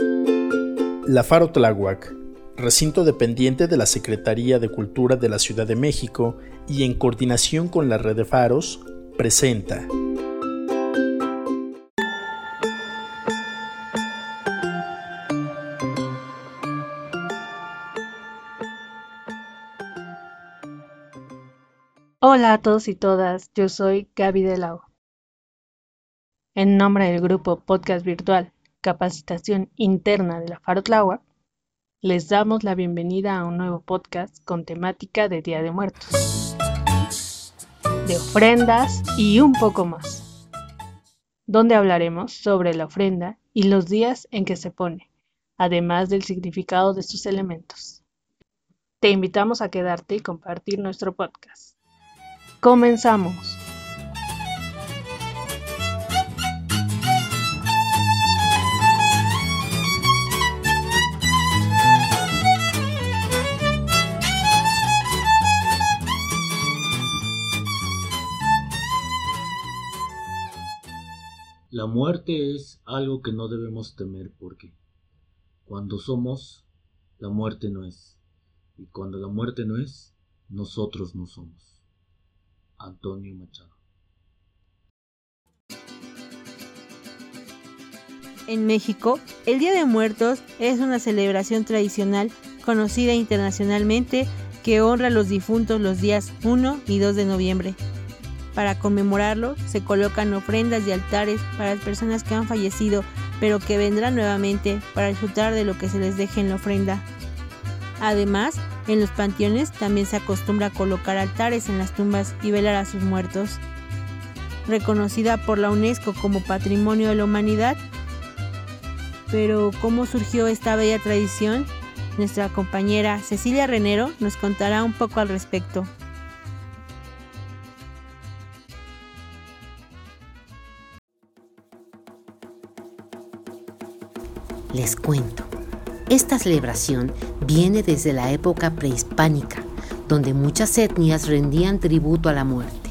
La Faro Tláhuac, recinto dependiente de la Secretaría de Cultura de la Ciudad de México y en coordinación con la red de faros, presenta. Hola a todos y todas, yo soy Gaby Delao. En nombre del grupo Podcast Virtual Capacitación Interna de la Faro Tláhuac, les damos la bienvenida a un nuevo podcast con temática de Día de Muertos, de ofrendas y un poco más, donde hablaremos sobre la ofrenda y los días en que se pone, además del significado de sus elementos. Te invitamos a quedarte y compartir nuestro podcast. Comenzamos. La muerte es algo que no debemos temer porque cuando somos, la muerte no es. Y cuando la muerte no es, nosotros no somos. Antonio Machado. En México, el Día de Muertos es una celebración tradicional conocida internacionalmente que honra a los difuntos los días 1 y 2 de noviembre. Para conmemorarlo, se colocan ofrendas y altares para las personas que han fallecido, pero que vendrán nuevamente para disfrutar de lo que se les deje en la ofrenda. Además, en los panteones también se acostumbra colocar altares en las tumbas y velar a sus muertos. Reconocida por la UNESCO como Patrimonio de la Humanidad. Pero, ¿cómo surgió esta bella tradición? Nuestra compañera Cecilia Renero nos contará un poco al respecto. Les cuento. Esta celebración viene desde la época prehispánica, donde muchas etnias rendían tributo a la muerte,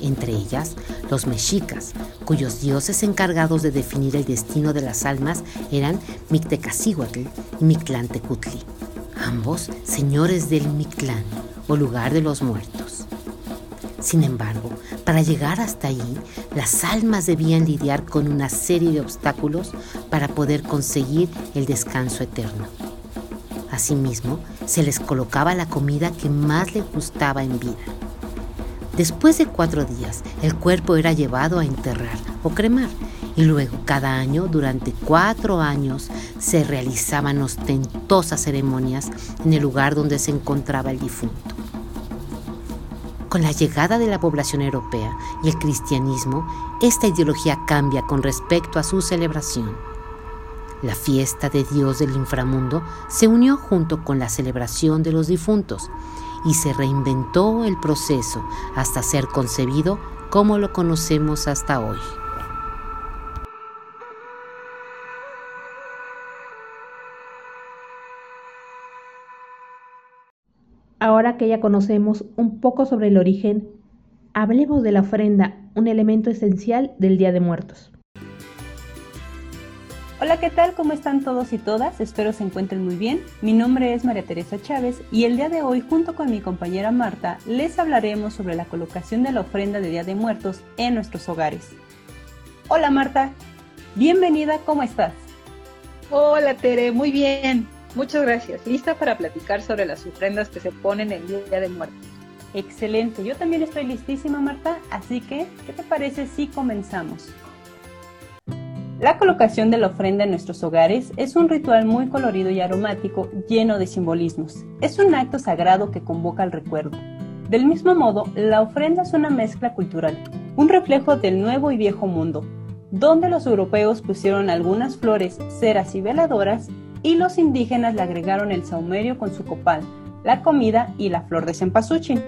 entre ellas los mexicas, cuyos dioses encargados de definir el destino de las almas eran Mictecacihuatl y Mictlantecutli, ambos señores del Mictlán o lugar de los muertos. Sin embargo, para llegar hasta allí, las almas debían lidiar con una serie de obstáculos para poder conseguir el descanso eterno. Asimismo, se les colocaba la comida que más les gustaba en vida. Después de cuatro días, el cuerpo era llevado a enterrar o cremar y luego cada año, durante cuatro años, se realizaban ostentosas ceremonias en el lugar donde se encontraba el difunto. Con la llegada de la población europea y el cristianismo, esta ideología cambia con respecto a su celebración. La fiesta de Dios del inframundo se unió junto con la celebración de los difuntos y se reinventó el proceso hasta ser concebido como lo conocemos hasta hoy. Ahora que ya conocemos un poco sobre el origen, hablemos de la ofrenda, un elemento esencial del Día de Muertos. Hola, ¿qué tal? ¿Cómo están todos y todas? Espero se encuentren muy bien. Mi nombre es María Teresa Chávez y el día de hoy, junto con mi compañera Marta, les hablaremos sobre la colocación de la ofrenda de Día de Muertos en nuestros hogares. Hola Marta, bienvenida, ¿cómo estás? Hola Tere, muy bien. Muchas gracias. Lista para platicar sobre las ofrendas que se ponen el Día de Muertos. Excelente. Yo también estoy listísima, Marta. Así que, ¿qué te parece si comenzamos? La colocación de la ofrenda en nuestros hogares es un ritual muy colorido y aromático lleno de simbolismos. Es un acto sagrado que convoca al recuerdo. Del mismo modo, la ofrenda es una mezcla cultural, un reflejo del nuevo y viejo mundo, donde los europeos pusieron algunas flores, ceras y veladoras y los indígenas le agregaron el saumerio con su copal, la comida y la flor de cempasúchil.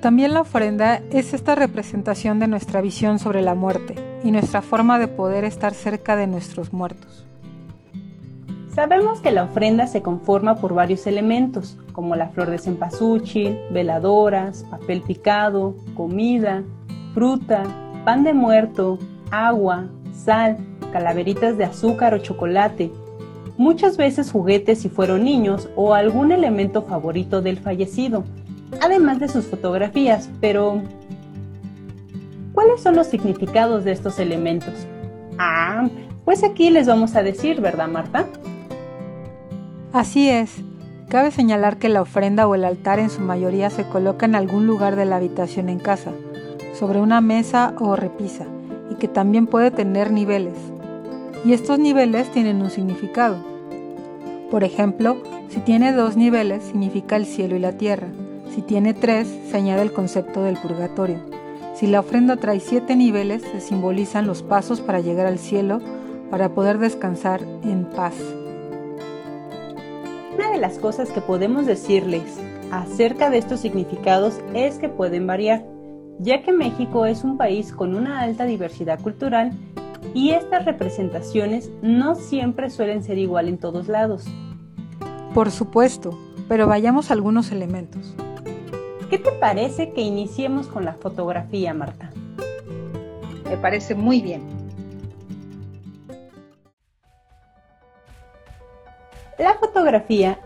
También la ofrenda es esta representación de nuestra visión sobre la muerte y nuestra forma de poder estar cerca de nuestros muertos. Sabemos que la ofrenda se conforma por varios elementos, como la flor de cempasúchil, veladoras, papel picado, comida, fruta, pan de muerto, agua, sal, calaveritas de azúcar o chocolate, muchas veces juguetes si fueron niños o algún elemento favorito del fallecido, además de sus fotografías, pero ¿cuáles son los significados de estos elementos? Ah, pues aquí les vamos a decir, ¿verdad, Marta? Así es. Cabe señalar que la ofrenda o el altar en su mayoría se coloca en algún lugar de la habitación en casa, sobre una mesa o repisa, y que también puede tener niveles. Y estos niveles tienen un significado. Por ejemplo, si tiene dos niveles significa el cielo y la tierra. Si tiene tres, se añade el concepto del purgatorio. Si la ofrenda trae siete niveles, se simbolizan los pasos para llegar al cielo, para poder descansar en paz. Una de las cosas que podemos decirles acerca de estos significados es que pueden variar, ya que México es un país con una alta diversidad cultural y estas representaciones no siempre suelen ser igual en todos lados. Por supuesto, pero vayamos a algunos elementos. ¿Qué te parece que iniciemos con la fotografía, Marta? Me parece muy bien. La fotografía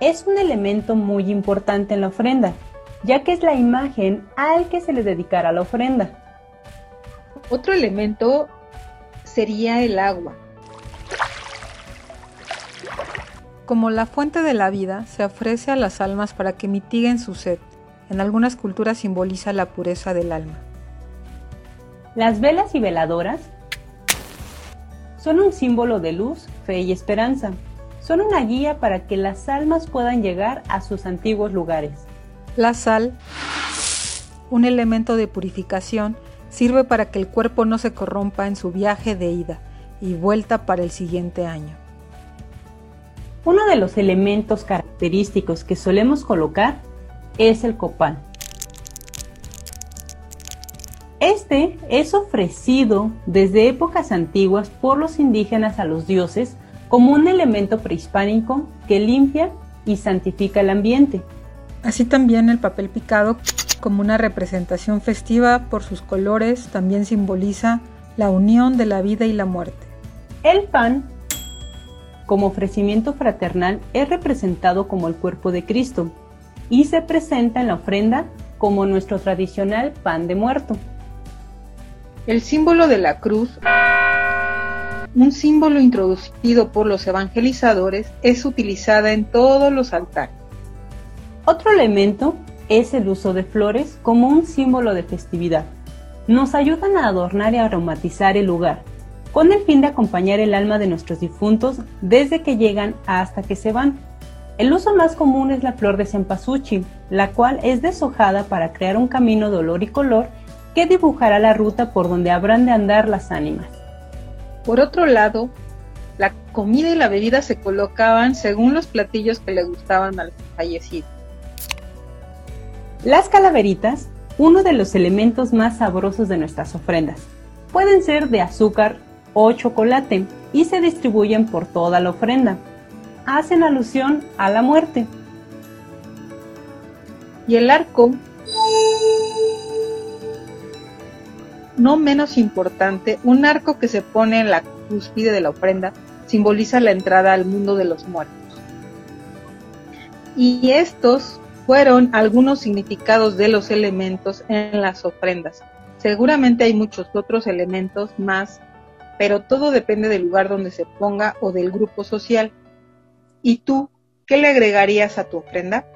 es un elemento muy importante en la ofrenda, ya que es la imagen al que se le dedicará la ofrenda. Otro elemento sería el agua. Como la fuente de la vida, se ofrece a las almas para que mitiguen su sed. En algunas culturas simboliza la pureza del alma. Las velas y veladoras son un símbolo de luz, fe y esperanza. Son una guía para que las almas puedan llegar a sus antiguos lugares. La sal, un elemento de purificación, sirve para que el cuerpo no se corrompa en su viaje de ida y vuelta para el siguiente año. Uno de los elementos característicos que solemos colocar es el copal. Este es ofrecido desde épocas antiguas por los indígenas a los dioses como un elemento prehispánico que limpia y santifica el ambiente. Así también el papel picado, como una representación festiva por sus colores, también simboliza la unión de la vida y la muerte. El pan, como ofrecimiento fraternal, es representado como el cuerpo de Cristo y se presenta en la ofrenda como nuestro tradicional pan de muerto. El símbolo de la cruz, un símbolo introducido por los evangelizadores, es utilizada en todos los altares. Otro elemento es el uso de flores como un símbolo de festividad. Nos ayudan a adornar y aromatizar el lugar, con el fin de acompañar el alma de nuestros difuntos desde que llegan hasta que se van. El uso más común es la flor de cempasúchil, la cual es deshojada para crear un camino de olor y color que dibujará la ruta por donde habrán de andar las ánimas. Por otro lado, la comida y la bebida se colocaban según los platillos que le gustaban al fallecido. Las calaveritas, uno de los elementos más sabrosos de nuestras ofrendas, pueden ser de azúcar o chocolate y se distribuyen por toda la ofrenda. Hacen alusión a la muerte. Y el arco no menos importante, un arco que se pone en la cúspide de la ofrenda simboliza la entrada al mundo de los muertos. Y estos fueron algunos significados de los elementos en las ofrendas. Seguramente hay muchos otros elementos más, pero todo depende del lugar donde se ponga o del grupo social. ¿Y tú qué le agregarías a tu ofrenda?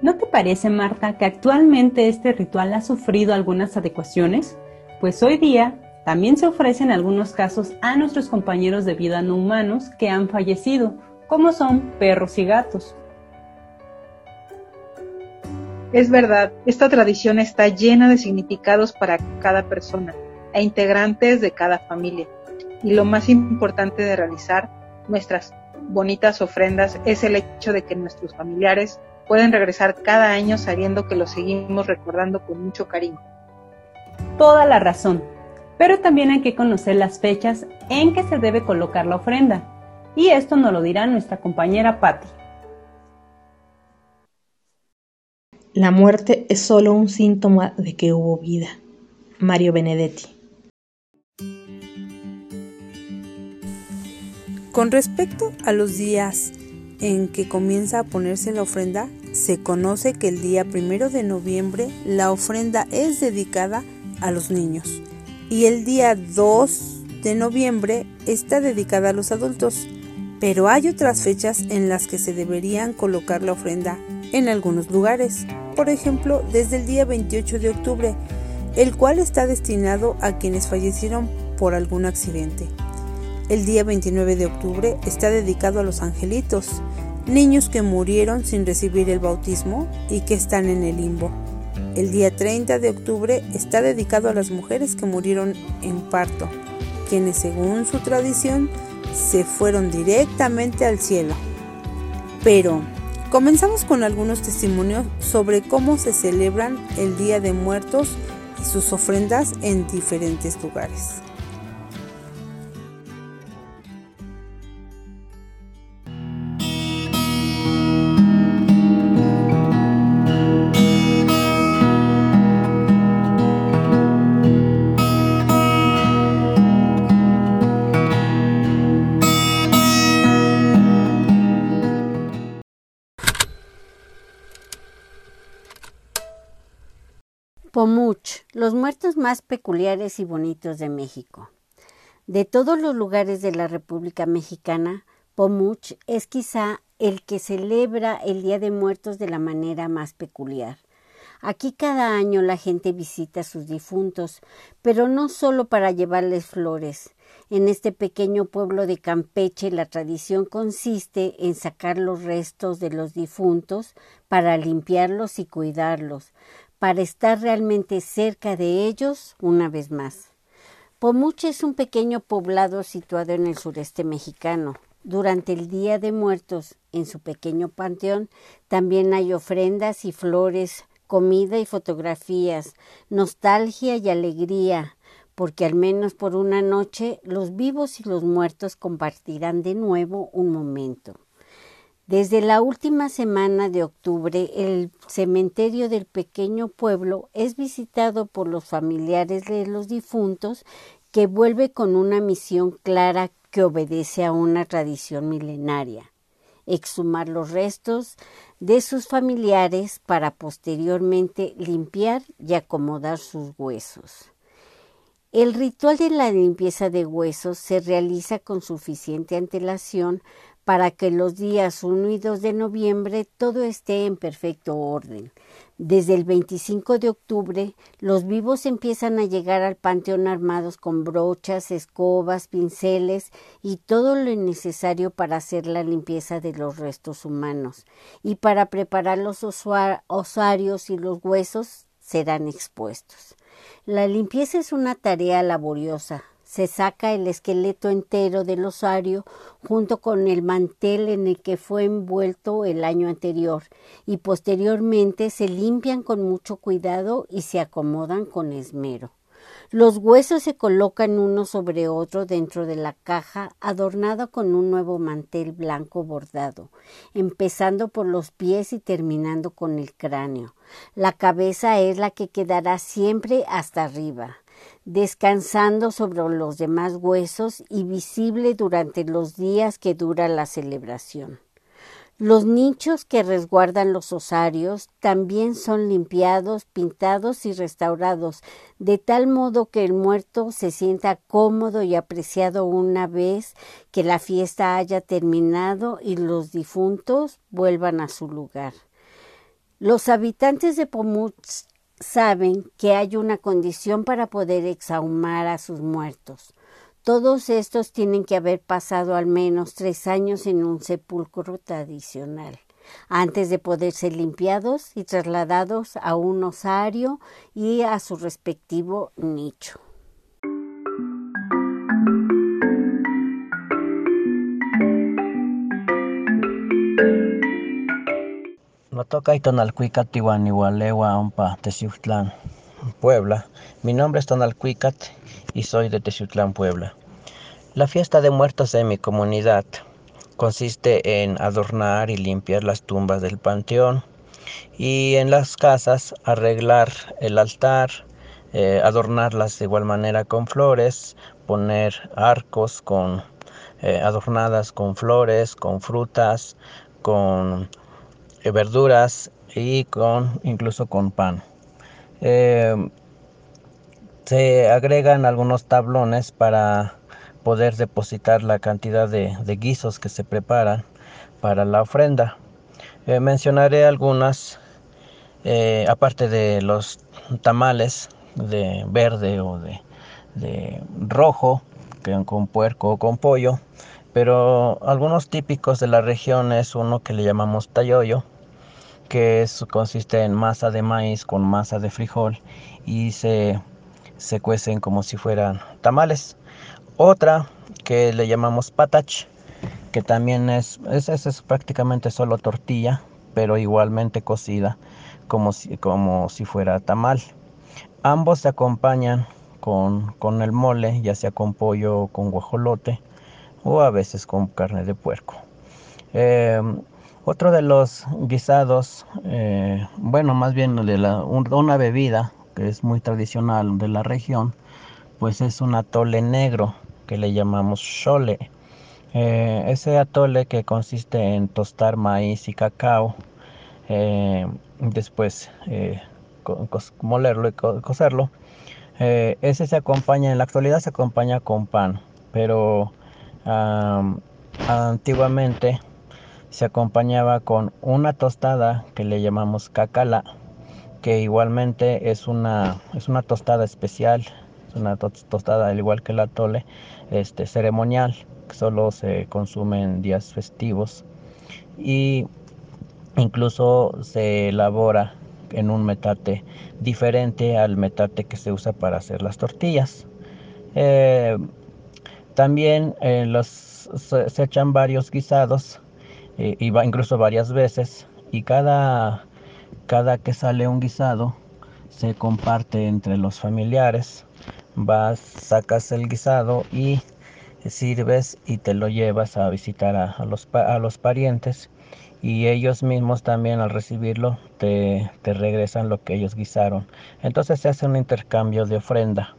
¿No te parece, Marta, que actualmente este ritual ha sufrido algunas adecuaciones? Pues hoy día también se ofrecen algunos casos a nuestros compañeros de vida no humanos que han fallecido, como son perros y gatos. Es verdad, esta tradición está llena de significados para cada persona e integrantes de cada familia. Y lo más importante de realizar nuestras bonitas ofrendas es el hecho de que nuestros familiares pueden regresar cada año sabiendo que lo seguimos recordando con mucho cariño. Toda la razón, pero también hay que conocer las fechas en que se debe colocar la ofrenda, y esto nos lo dirá nuestra compañera Patti. La muerte es solo un síntoma de que hubo vida. Mario Benedetti. Con respecto a los días en que comienza a ponerse la ofrenda, se conoce que el día primero de noviembre la ofrenda es dedicada a los niños y el día 2 de noviembre está dedicada a los adultos, pero hay otras fechas en las que se deberían colocar la ofrenda en algunos lugares, por ejemplo desde el día 28 de octubre, el cual está destinado a quienes fallecieron por algún accidente. El día 29 de octubre está dedicado a los angelitos, niños que murieron sin recibir el bautismo y que están en el limbo. El día 30 de octubre está dedicado a las mujeres que murieron en parto, quienes según su tradición se fueron directamente al cielo. Pero comenzamos con algunos testimonios sobre cómo se celebran el Día de Muertos y sus ofrendas en diferentes lugares. Los muertos más peculiares y bonitos de México. De todos los lugares de la República Mexicana, Pomuch es quizá el que celebra el Día de Muertos de la manera más peculiar. Aquí cada año la gente visita a sus difuntos, pero no solo para llevarles flores. En este pequeño pueblo de Campeche la tradición consiste en sacar los restos de los difuntos para limpiarlos y cuidarlos, para estar realmente cerca de ellos una vez más. Pomuche es un pequeño poblado situado en el sureste mexicano. Durante el Día de Muertos, en su pequeño panteón, también hay ofrendas y flores, comida y fotografías, nostalgia y alegría, porque al menos por una noche los vivos y los muertos compartirán de nuevo un momento. Desde la última semana de octubre, el cementerio del pequeño pueblo es visitado por los familiares de los difuntos que vuelve con una misión clara que obedece a una tradición milenaria exhumar los restos de sus familiares para posteriormente limpiar y acomodar sus huesos. El ritual de la limpieza de huesos se realiza con suficiente antelación para que los días 1 y 2 de noviembre todo esté en perfecto orden. Desde el 25 de octubre, los vivos empiezan a llegar al panteón armados con brochas, escobas, pinceles y todo lo necesario para hacer la limpieza de los restos humanos. Y para preparar los osarios y los huesos serán expuestos. La limpieza es una tarea laboriosa, se saca el esqueleto entero del osario junto con el mantel en el que fue envuelto el año anterior y posteriormente se limpian con mucho cuidado y se acomodan con esmero. Los huesos se colocan uno sobre otro dentro de la caja adornado con un nuevo mantel blanco bordado, empezando por los pies y terminando con el cráneo. La cabeza es la que quedará siempre hasta arriba descansando sobre los demás huesos y visible durante los días que dura la celebración. Los nichos que resguardan los osarios también son limpiados, pintados y restaurados, de tal modo que el muerto se sienta cómodo y apreciado una vez que la fiesta haya terminado y los difuntos vuelvan a su lugar. Los habitantes de Pomuz saben que hay una condición para poder exhumar a sus muertos. Todos estos tienen que haber pasado al menos tres años en un sepulcro tradicional antes de poder ser limpiados y trasladados a un osario y a su respectivo nicho. Toca Tonalcuicat Tihuanihualewa Ompa Teciutlán, Puebla. Mi nombre es Tonalcuicat y soy de Teciutlán, Puebla. La fiesta de muertos de mi comunidad consiste en adornar y limpiar las tumbas del panteón y en las casas arreglar el altar, eh, adornarlas de igual manera con flores, poner arcos con eh, adornadas con flores, con frutas, con eh, verduras y con incluso con pan. Eh, se agregan algunos tablones para poder depositar la cantidad de, guisos que se preparan para la ofrenda. mencionaré algunas, aparte de los tamales de verde o de, de rojo, que con puerco o con pollo, pero algunos típicos de la región es uno que le llamamos tayoyo, que consiste en masa de maíz con masa de frijol y se, se cuecen como si fueran tamales. Otra que le llamamos patach, que también es, es, es prácticamente solo tortilla, pero igualmente cocida como si, como si fuera tamal. Ambos se acompañan con, con el mole, ya sea con pollo o con guajolote o a veces con carne de puerco. Em, otro de los guisados, eh, bueno, más bien de una bebida que es muy tradicional de la región, pues es un atole negro que le llamamos chole. Eh, ese atole que consiste en tostar maíz y cacao, eh, después molerlo y cocerlo. ese se acompaña, en la actualidad se acompaña con pan, pero antiguamente se acompañaba con una tostada que le llamamos cacala, que igualmente es una, es una tostada especial, es una tostada al igual que la tole, este, ceremonial, que solo se consume en días festivos y incluso se elabora en un metate diferente al metate que se usa para hacer las tortillas. Eh, también eh, se, echan varios guisados, eh, va incluso varias veces, y cada, cada que sale un guisado se comparte entre los familiares. Vas, sacas el guisado y sirves y te lo llevas a visitar a, los, a los parientes y ellos mismos también al recibirlo te, te, regresan lo que ellos guisaron. Entonces se hace un intercambio de ofrenda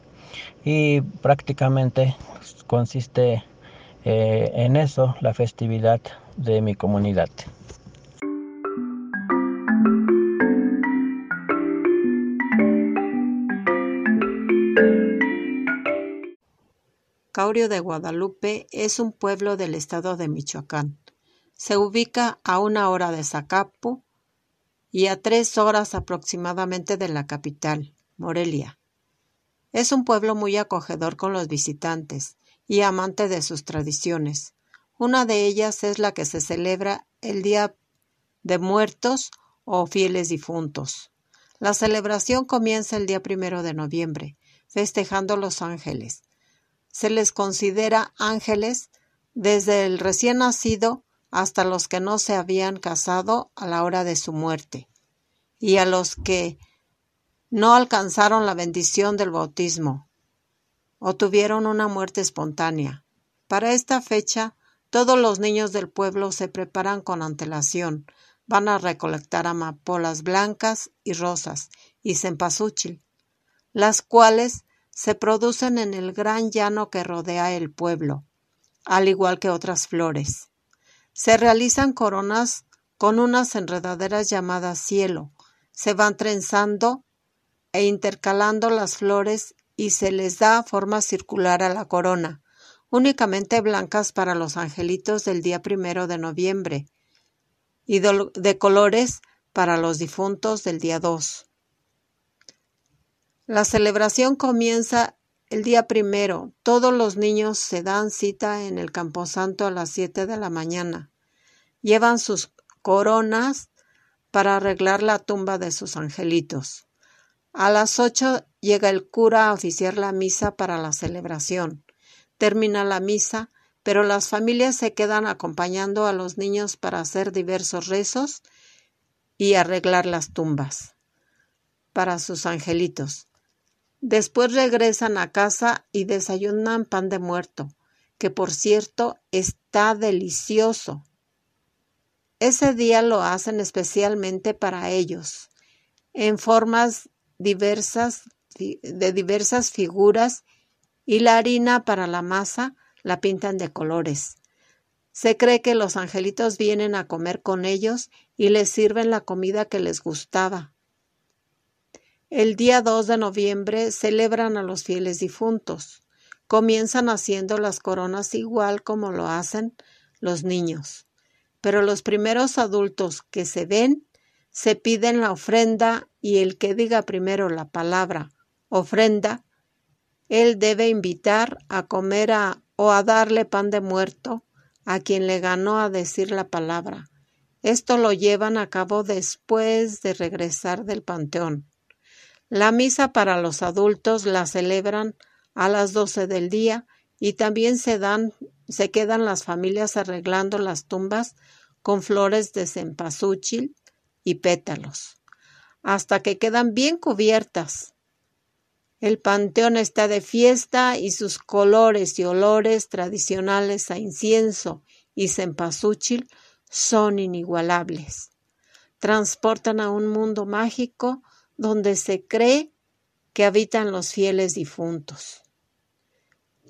y prácticamente consiste eh, en eso la festividad de mi comunidad. Caurio de Guadalupe es un pueblo del estado de Michoacán. Se ubica a una hora de Zacapu y a tres horas aproximadamente de la capital, Morelia. Es un pueblo muy acogedor con los visitantes y amante de sus tradiciones. Una de ellas es la que se celebra el Día de Muertos o Fieles Difuntos. La celebración comienza el día primero de noviembre, festejando los ángeles. Se les considera ángeles desde el recién nacido hasta los que no se habían casado a la hora de su muerte, y a los que no alcanzaron la bendición del bautismo o tuvieron una muerte espontánea. Para esta fecha, todos los niños del pueblo se preparan con antelación, van a recolectar amapolas blancas y rosas y cempasúchil, las cuales se producen en el gran llano que rodea el pueblo, al igual que otras flores. Se realizan coronas con unas enredaderas llamadas cielo, se van trenzando e intercalando las flores y se les da forma circular a la corona, únicamente blancas para los angelitos del día primero de noviembre y de colores para los difuntos del día 2. La celebración comienza el día primero. Todos los niños se dan cita en el camposanto a las 7 de la mañana. Llevan sus coronas para arreglar la tumba de sus angelitos. A las ocho llega el cura a oficiar la misa para la celebración. Termina la misa, pero las familias se quedan acompañando a los niños para hacer diversos rezos y arreglar las tumbas para sus angelitos. Después regresan a casa y desayunan pan de muerto, que por cierto está delicioso. Ese día lo hacen especialmente para ellos, en formas diversas, de diversas figuras y la harina para la masa la pintan de colores. Se cree que los angelitos vienen a comer con ellos y les sirven la comida que les gustaba. El día 2 de noviembre celebran a los fieles difuntos. Comienzan haciendo las coronas igual como lo hacen los niños. Pero los primeros adultos que se ven se piden la ofrenda y el que diga primero la palabra ofrenda, él debe invitar a comer a, o a darle pan de muerto a quien le ganó a decir la palabra. Esto lo llevan a cabo después de regresar del panteón. La misa para los adultos la celebran a las doce del día y también se dan, se quedan las familias arreglando las tumbas con flores de cempasúchil y pétalos, hasta que quedan bien cubiertas. El panteón está de fiesta y sus colores y olores tradicionales a incienso y cempasúchil son inigualables. Transportan a un mundo mágico donde se cree que habitan los fieles difuntos.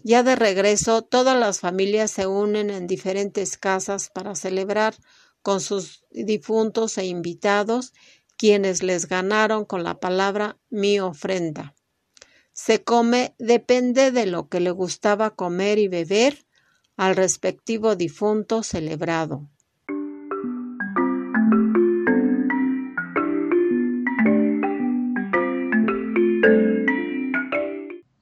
Ya de regreso, todas las familias se unen en diferentes casas para celebrar con sus difuntos e invitados, quienes les ganaron con la palabra mi ofrenda. Se come depende de lo que le gustaba comer y beber al respectivo difunto celebrado.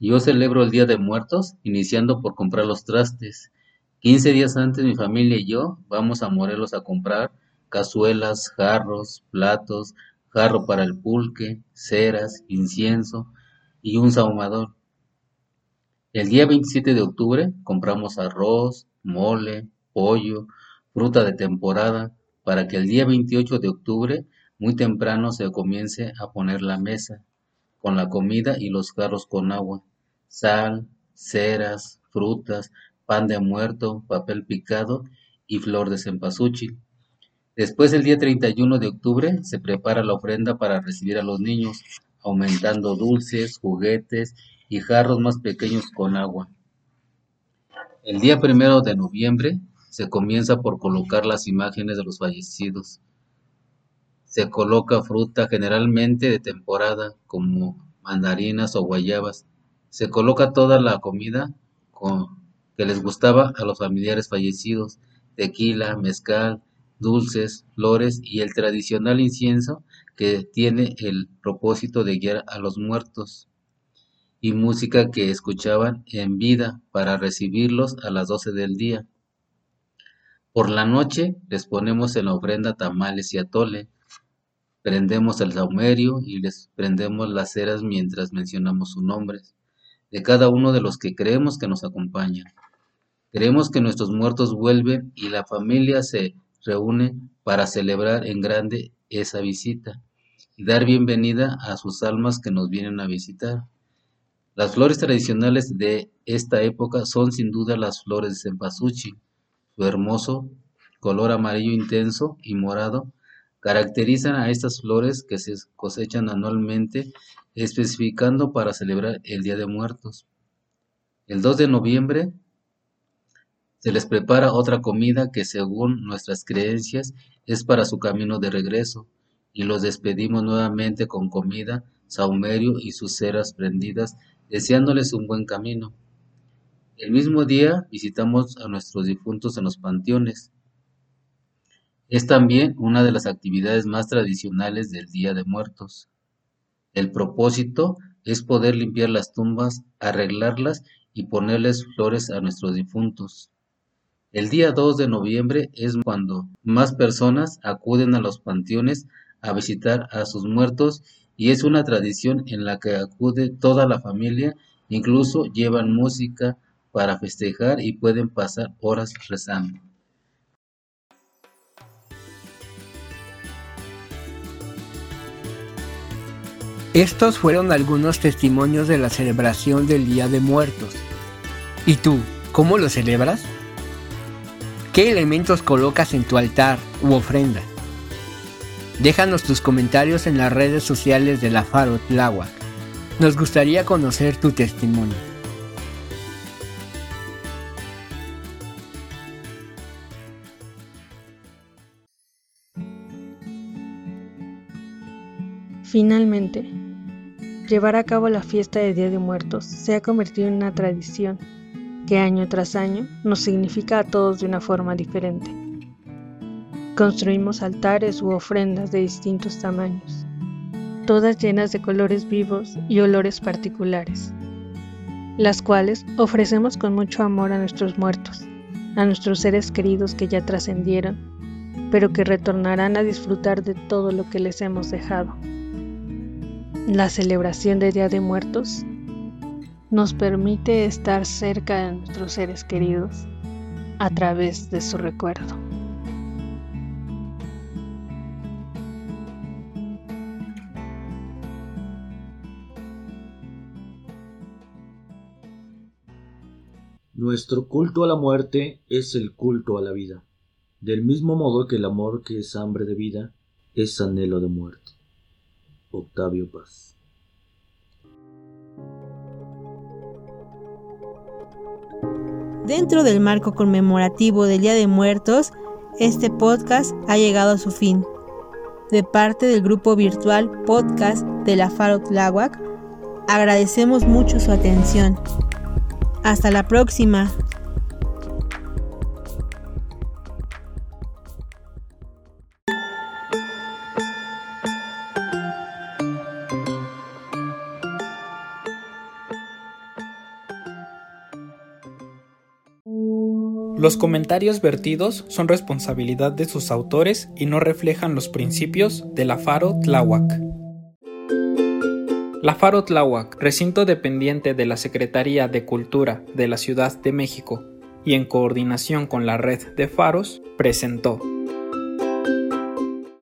Yo celebro el Día de Muertos iniciando por comprar los trastes. Quince días antes mi familia y yo vamos a Morelos a comprar cazuelas, jarros, platos, jarro para el pulque, ceras, incienso y un sahumador. El día 27 de octubre compramos arroz, mole, pollo, fruta de temporada, para que el día 28 de octubre muy temprano se comience a poner la mesa, con la comida y los jarros con agua sal, ceras, frutas, pan de muerto, papel picado y flor de cempasúchil. Después, el día 31 de octubre, se prepara la ofrenda para recibir a los niños, aumentando dulces, juguetes y jarros más pequeños con agua. El día primero de noviembre se comienza por colocar las imágenes de los fallecidos. Se coloca fruta generalmente de temporada, como mandarinas o guayabas, se coloca toda la comida que les gustaba a los familiares fallecidos, tequila, mezcal, dulces, flores y el tradicional incienso que tiene el propósito de guiar a los muertos y música que escuchaban en vida para recibirlos a las doce del día. Por la noche les ponemos en la ofrenda tamales y atole, prendemos el saumerio y les prendemos las ceras mientras mencionamos sus nombres de cada uno de los que creemos que nos acompañan. Creemos que nuestros muertos vuelven y la familia se reúne para celebrar en grande esa visita y dar bienvenida a sus almas que nos vienen a visitar. Las flores tradicionales de esta época son sin duda las flores de cempasúchil. Su hermoso color amarillo intenso y morado caracterizan a estas flores que se cosechan anualmente especificando para celebrar el Día de Muertos. El 2 de noviembre se les prepara otra comida que según nuestras creencias es para su camino de regreso y los despedimos nuevamente con comida, saumerio y sus ceras prendidas, deseándoles un buen camino. El mismo día visitamos a nuestros difuntos en los panteones. Es también una de las actividades más tradicionales del Día de Muertos. El propósito es poder limpiar las tumbas, arreglarlas y ponerles flores a nuestros difuntos. El día 2 de noviembre es cuando más personas acuden a los panteones a visitar a sus muertos y es una tradición en la que acude toda la familia, incluso llevan música para festejar y pueden pasar horas rezando. Estos fueron algunos testimonios de la celebración del Día de Muertos. ¿Y tú, cómo lo celebras? ¿Qué elementos colocas en tu altar u ofrenda? Déjanos tus comentarios en las redes sociales de la Faro Tláhuac. Nos gustaría conocer tu testimonio. Finalmente, llevar a cabo la fiesta de Día de Muertos se ha convertido en una tradición que año tras año nos significa a todos de una forma diferente. Construimos altares u ofrendas de distintos tamaños, todas llenas de colores vivos y olores particulares, las cuales ofrecemos con mucho amor a nuestros muertos, a nuestros seres queridos que ya trascendieron, pero que retornarán a disfrutar de todo lo que les hemos dejado. La celebración de Día de Muertos nos permite estar cerca de nuestros seres queridos a través de su recuerdo. Nuestro culto a la muerte es el culto a la vida, del mismo modo que el amor que es hambre de vida es anhelo de muerte. Octavio Paz. Dentro del marco conmemorativo del Día de Muertos, este podcast ha llegado a su fin. De parte del grupo virtual Podcast de la Faro Tláhuac, agradecemos mucho su atención. Hasta la próxima. Los comentarios vertidos son responsabilidad de sus autores y no reflejan los principios de la Faro Tláhuac. La Faro Tláhuac, recinto dependiente de la Secretaría de Cultura de la Ciudad de México y en coordinación con la red de faros, presentó